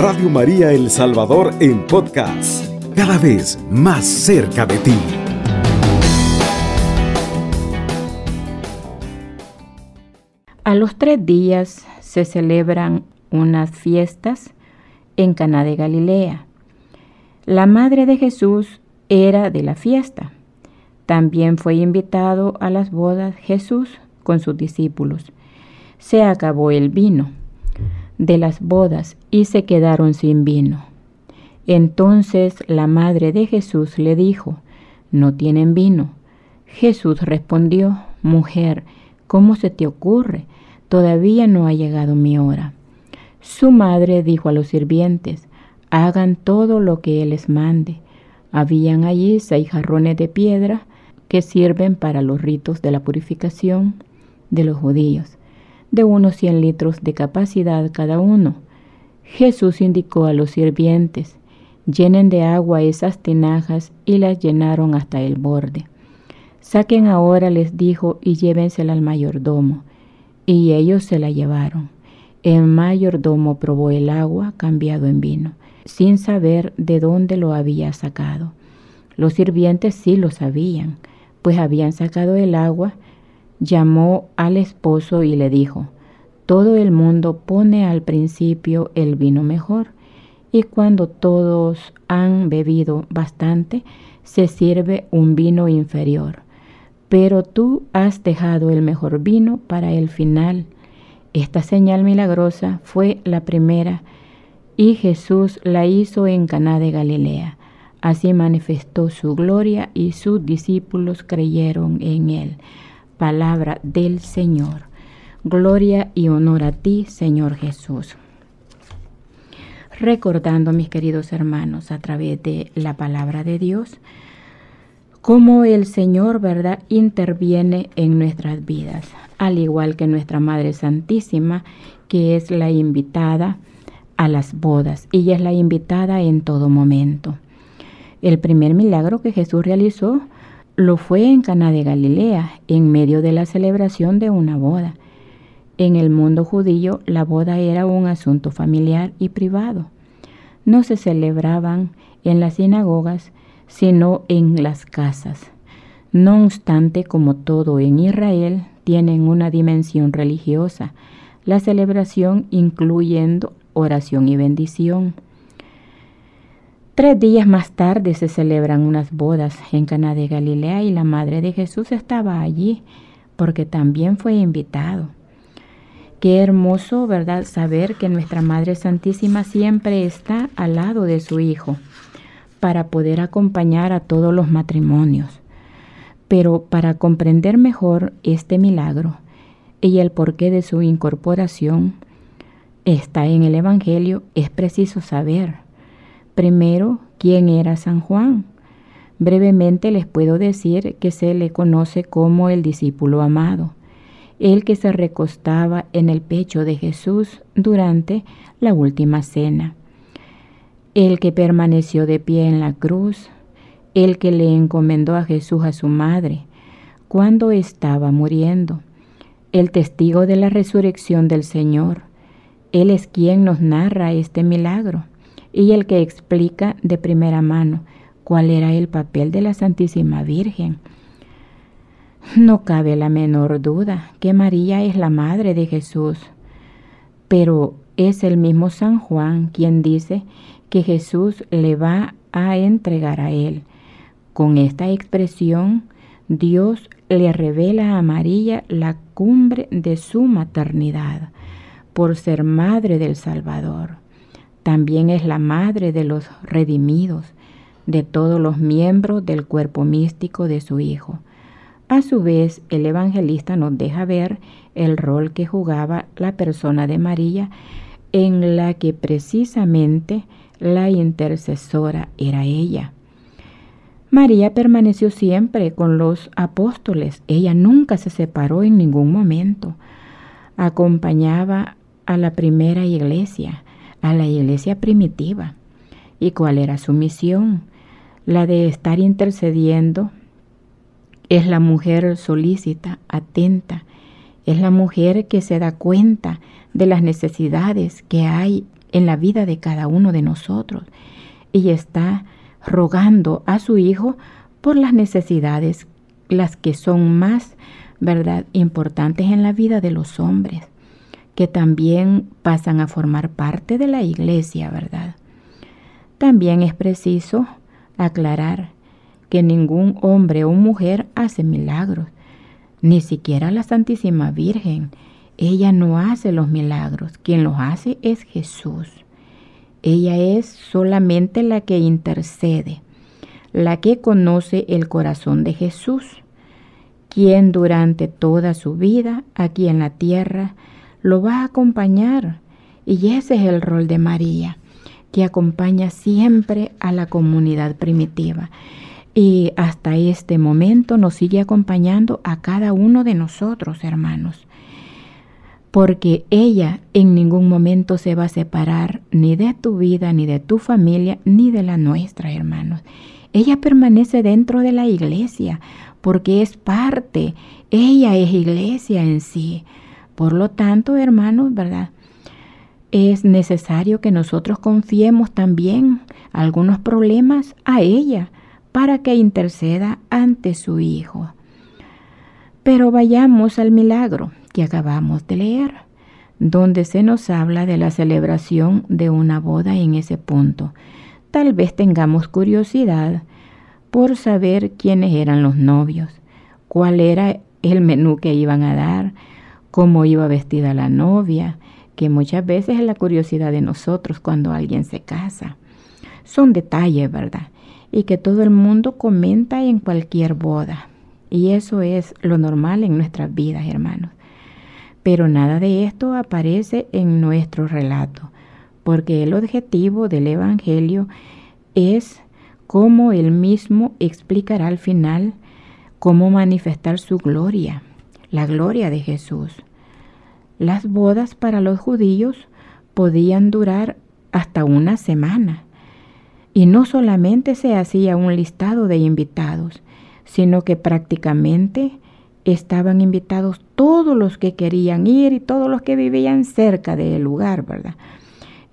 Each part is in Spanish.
Radio María El Salvador en podcast, cada vez más cerca de ti. A los tres días se celebran unas fiestas en Caná de Galilea. La madre de Jesús era de la fiesta. También fue invitado a las bodas Jesús con sus discípulos. Se acabó el vino de las bodas y se quedaron sin vino. Entonces la madre de Jesús le dijo, ¿no tienen vino? Jesús respondió, Mujer, ¿cómo se te ocurre? Todavía no ha llegado mi hora. Su madre dijo a los sirvientes, hagan todo lo que él les mande. Habían allí seis jarrones de piedra que sirven para los ritos de la purificación de los judíos de unos 100 litros de capacidad cada uno. Jesús indicó a los sirvientes, llenen de agua esas tinajas y las llenaron hasta el borde. Saquen ahora, les dijo, y llévensela al mayordomo. Y ellos se la llevaron. El mayordomo probó el agua cambiado en vino, sin saber de dónde lo había sacado. Los sirvientes sí lo sabían, pues habían sacado el agua llamó al esposo y le dijo, todo el mundo pone al principio el vino mejor, y cuando todos han bebido bastante, se sirve un vino inferior. Pero tú has dejado el mejor vino para el final. Esta señal milagrosa fue la primera y Jesús la hizo en Caná de Galilea. Así manifestó su gloria y sus discípulos creyeron en él palabra del Señor. Gloria y honor a ti, Señor Jesús. Recordando, mis queridos hermanos, a través de la palabra de Dios, cómo el Señor, ¿verdad?, interviene en nuestras vidas, al igual que nuestra Madre Santísima, que es la invitada a las bodas. Ella es la invitada en todo momento. El primer milagro que Jesús realizó lo fue en Cana de Galilea, en medio de la celebración de una boda. En el mundo judío, la boda era un asunto familiar y privado. No se celebraban en las sinagogas, sino en las casas. No obstante, como todo en Israel, tienen una dimensión religiosa, la celebración incluyendo oración y bendición. Tres días más tarde se celebran unas bodas en Cana de Galilea y la madre de Jesús estaba allí porque también fue invitado. Qué hermoso, ¿verdad? Saber que nuestra Madre Santísima siempre está al lado de su Hijo para poder acompañar a todos los matrimonios. Pero para comprender mejor este milagro y el porqué de su incorporación está en el Evangelio, es preciso saber Primero, ¿quién era San Juan? Brevemente les puedo decir que se le conoce como el discípulo amado, el que se recostaba en el pecho de Jesús durante la última cena, el que permaneció de pie en la cruz, el que le encomendó a Jesús a su madre cuando estaba muriendo, el testigo de la resurrección del Señor. Él es quien nos narra este milagro y el que explica de primera mano cuál era el papel de la Santísima Virgen. No cabe la menor duda que María es la madre de Jesús, pero es el mismo San Juan quien dice que Jesús le va a entregar a él. Con esta expresión, Dios le revela a María la cumbre de su maternidad por ser madre del Salvador. También es la madre de los redimidos, de todos los miembros del cuerpo místico de su Hijo. A su vez, el evangelista nos deja ver el rol que jugaba la persona de María, en la que precisamente la intercesora era ella. María permaneció siempre con los apóstoles, ella nunca se separó en ningún momento. Acompañaba a la primera iglesia, a la iglesia primitiva. ¿Y cuál era su misión? La de estar intercediendo. Es la mujer solícita, atenta. Es la mujer que se da cuenta de las necesidades que hay en la vida de cada uno de nosotros. Y está rogando a su Hijo por las necesidades, las que son más, ¿verdad?, importantes en la vida de los hombres, que también pasan a formar parte de la iglesia, ¿verdad? También es preciso aclarar que ningún hombre o mujer hace milagros, ni siquiera la Santísima Virgen. Ella no hace los milagros, quien los hace es Jesús. Ella es solamente la que intercede, la que conoce el corazón de Jesús, quien durante toda su vida aquí en la tierra lo va a acompañar. Y ese es el rol de María, que acompaña siempre a la comunidad primitiva. Y hasta este momento nos sigue acompañando a cada uno de nosotros, hermanos. Porque ella en ningún momento se va a separar ni de tu vida, ni de tu familia, ni de la nuestra, hermanos. Ella permanece dentro de la iglesia porque es parte, ella es iglesia en sí. Por lo tanto, hermanos, ¿verdad? Es necesario que nosotros confiemos también algunos problemas a ella para que interceda ante su Hijo. Pero vayamos al milagro que acabamos de leer, donde se nos habla de la celebración de una boda en ese punto. Tal vez tengamos curiosidad por saber quiénes eran los novios, cuál era el menú que iban a dar, cómo iba vestida la novia, que muchas veces es la curiosidad de nosotros cuando alguien se casa. Son detalles, ¿verdad? y que todo el mundo comenta en cualquier boda. Y eso es lo normal en nuestras vidas, hermanos. Pero nada de esto aparece en nuestro relato, porque el objetivo del Evangelio es, como él mismo explicará al final, cómo manifestar su gloria, la gloria de Jesús. Las bodas para los judíos podían durar hasta una semana y no solamente se hacía un listado de invitados, sino que prácticamente estaban invitados todos los que querían ir y todos los que vivían cerca del lugar, ¿verdad?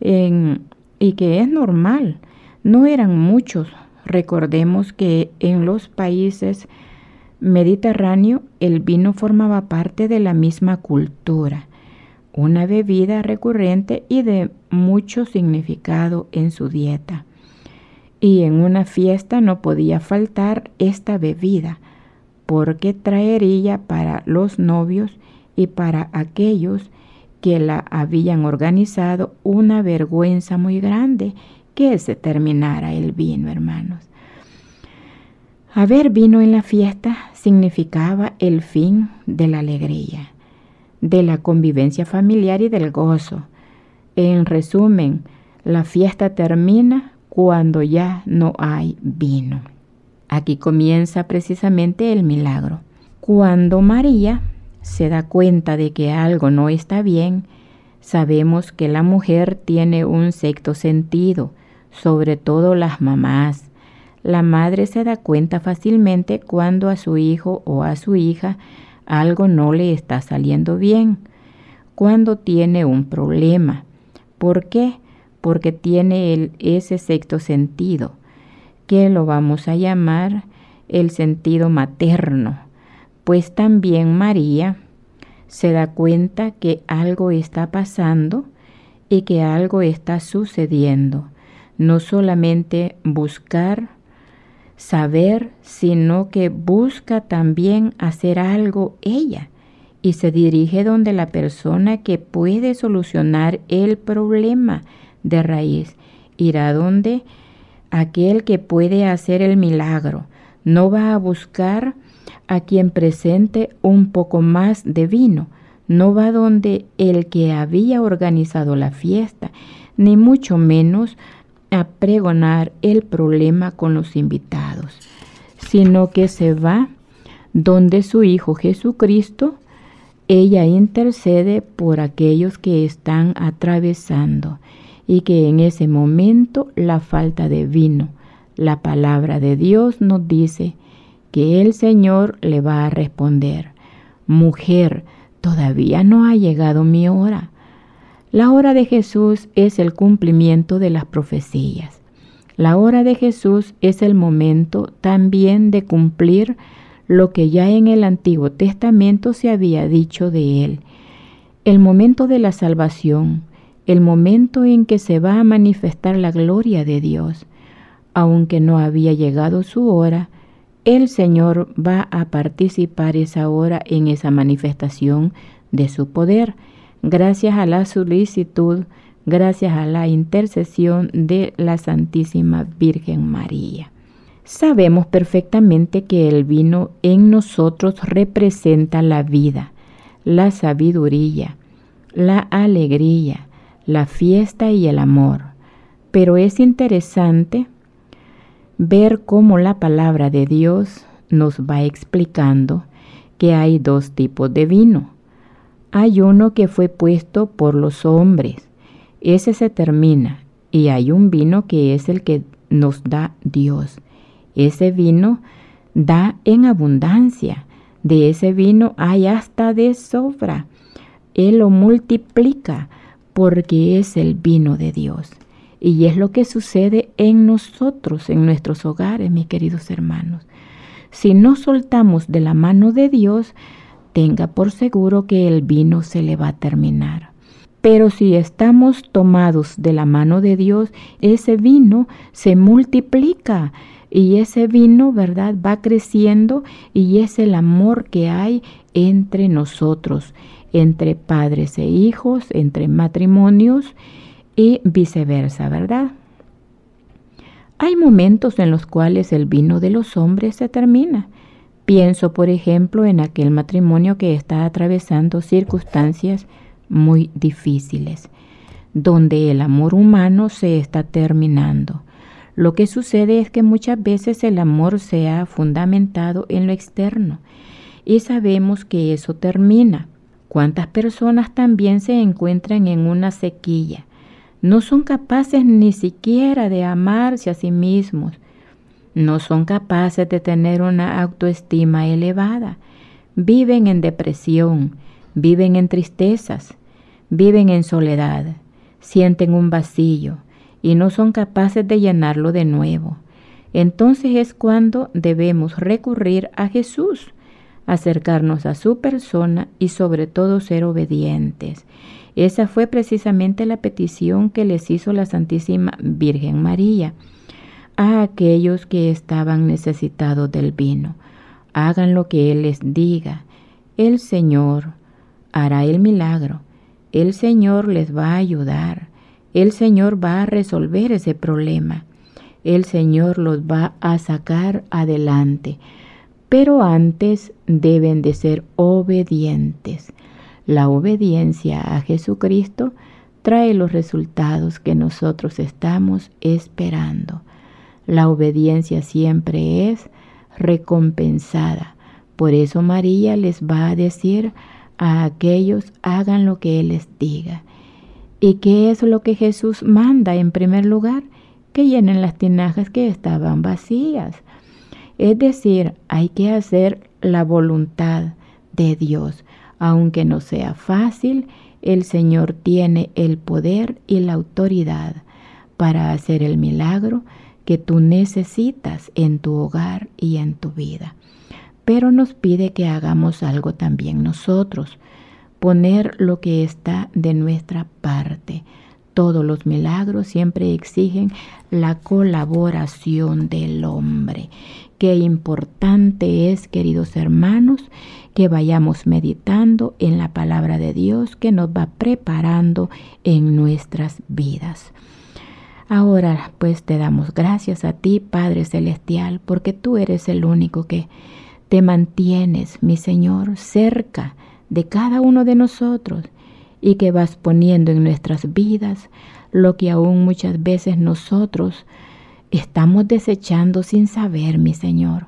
y que es normal, no eran muchos. Recordemos que en los países mediterráneos el vino formaba parte de la misma cultura, una bebida recurrente y de mucho significado en su dieta y en una fiesta no podía faltar esta bebida, porque traería para los novios y para aquellos que la habían organizado una vergüenza muy grande que se terminara el vino, hermanos. Haber vino en la fiesta significaba el fin de la alegría, de la convivencia familiar y del gozo. En resumen, la fiesta termina cuando ya no hay vino. Aquí comienza precisamente el milagro. Cuando María se da cuenta de que algo no está bien, sabemos que la mujer tiene un sexto sentido, sobre todo las mamás. La madre se da cuenta fácilmente cuando a su hijo o a su hija algo no le está saliendo bien, cuando tiene un problema. ¿Por qué? porque tiene el, ese sexto sentido, que lo vamos a llamar el sentido materno, pues también María se da cuenta que algo está pasando y que algo está sucediendo. No solamente buscar saber, sino que busca también hacer algo ella y se dirige donde la persona que puede solucionar el problema de raíz. Irá donde aquel que puede hacer el milagro. No va a buscar a quien presente un poco más de vino. No va donde el que había organizado la fiesta, ni mucho menos a pregonar el problema con los invitados, sino que se va donde su Hijo Jesucristo, ella intercede por aquellos que están atravesando y que en ese momento la falta de vino. La palabra de Dios nos dice que el Señor le va a responder, mujer, todavía no ha llegado mi hora. La hora de Jesús es el cumplimiento de las profecías. La hora de Jesús es el momento también de cumplir lo que ya en el Antiguo Testamento se había dicho de él. El momento de la salvación, el momento en que se va a manifestar la gloria de Dios. Aunque no había llegado su hora, el Señor va a participar esa hora en esa manifestación de su poder, gracias a la solicitud, gracias a la intercesión de la Santísima Virgen María. Sabemos perfectamente que el vino en nosotros representa la vida, la sabiduría, la alegría, la fiesta y el amor. Pero es interesante ver cómo la palabra de Dios nos va explicando que hay dos tipos de vino. Hay uno que fue puesto por los hombres, ese se termina, y hay un vino que es el que nos da Dios. Ese vino da en abundancia, de ese vino hay hasta de sobra. Él lo multiplica porque es el vino de Dios. Y es lo que sucede en nosotros, en nuestros hogares, mis queridos hermanos. Si no soltamos de la mano de Dios, tenga por seguro que el vino se le va a terminar. Pero si estamos tomados de la mano de Dios, ese vino se multiplica y ese vino, ¿verdad? Va creciendo y es el amor que hay entre nosotros, entre padres e hijos, entre matrimonios y viceversa, ¿verdad? Hay momentos en los cuales el vino de los hombres se termina. Pienso, por ejemplo, en aquel matrimonio que está atravesando circunstancias muy difíciles, donde el amor humano se está terminando. Lo que sucede es que muchas veces el amor se ha fundamentado en lo externo y sabemos que eso termina. ¿Cuántas personas también se encuentran en una sequía? no son capaces ni siquiera de amarse a sí mismos, no son capaces de tener una autoestima elevada, viven en depresión, viven en tristezas, viven en soledad, sienten un vacío y no son capaces de llenarlo de nuevo. Entonces es cuando debemos recurrir a Jesús, acercarnos a su persona y sobre todo ser obedientes. Esa fue precisamente la petición que les hizo la Santísima Virgen María a aquellos que estaban necesitados del vino. Hagan lo que Él les diga. El Señor hará el milagro. El Señor les va a ayudar. El Señor va a resolver ese problema. El Señor los va a sacar adelante. Pero antes deben de ser obedientes. La obediencia a Jesucristo trae los resultados que nosotros estamos esperando. La obediencia siempre es recompensada. Por eso María les va a decir a aquellos hagan lo que Él les diga. ¿Y qué es lo que Jesús manda en primer lugar? Que llenen las tinajas que estaban vacías. Es decir, hay que hacer la voluntad de Dios. Aunque no sea fácil, el Señor tiene el poder y la autoridad para hacer el milagro que tú necesitas en tu hogar y en tu vida. Pero nos pide que hagamos algo también nosotros, poner lo que está de nuestra parte. Todos los milagros siempre exigen la colaboración del hombre. Qué importante es, queridos hermanos, que vayamos meditando en la palabra de Dios que nos va preparando en nuestras vidas. Ahora pues te damos gracias a ti, Padre Celestial, porque tú eres el único que te mantienes, mi Señor, cerca de cada uno de nosotros y que vas poniendo en nuestras vidas lo que aún muchas veces nosotros estamos desechando sin saber, mi Señor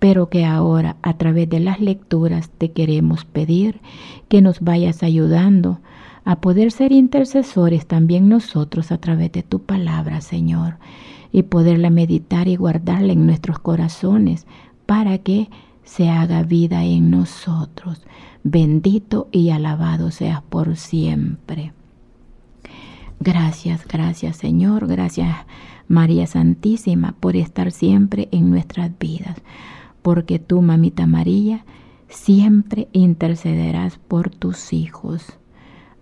pero que ahora a través de las lecturas te queremos pedir que nos vayas ayudando a poder ser intercesores también nosotros a través de tu palabra, Señor, y poderla meditar y guardarla en nuestros corazones para que se haga vida en nosotros. Bendito y alabado seas por siempre. Gracias, gracias Señor, gracias María Santísima por estar siempre en nuestras vidas, porque tú, mamita María, siempre intercederás por tus hijos.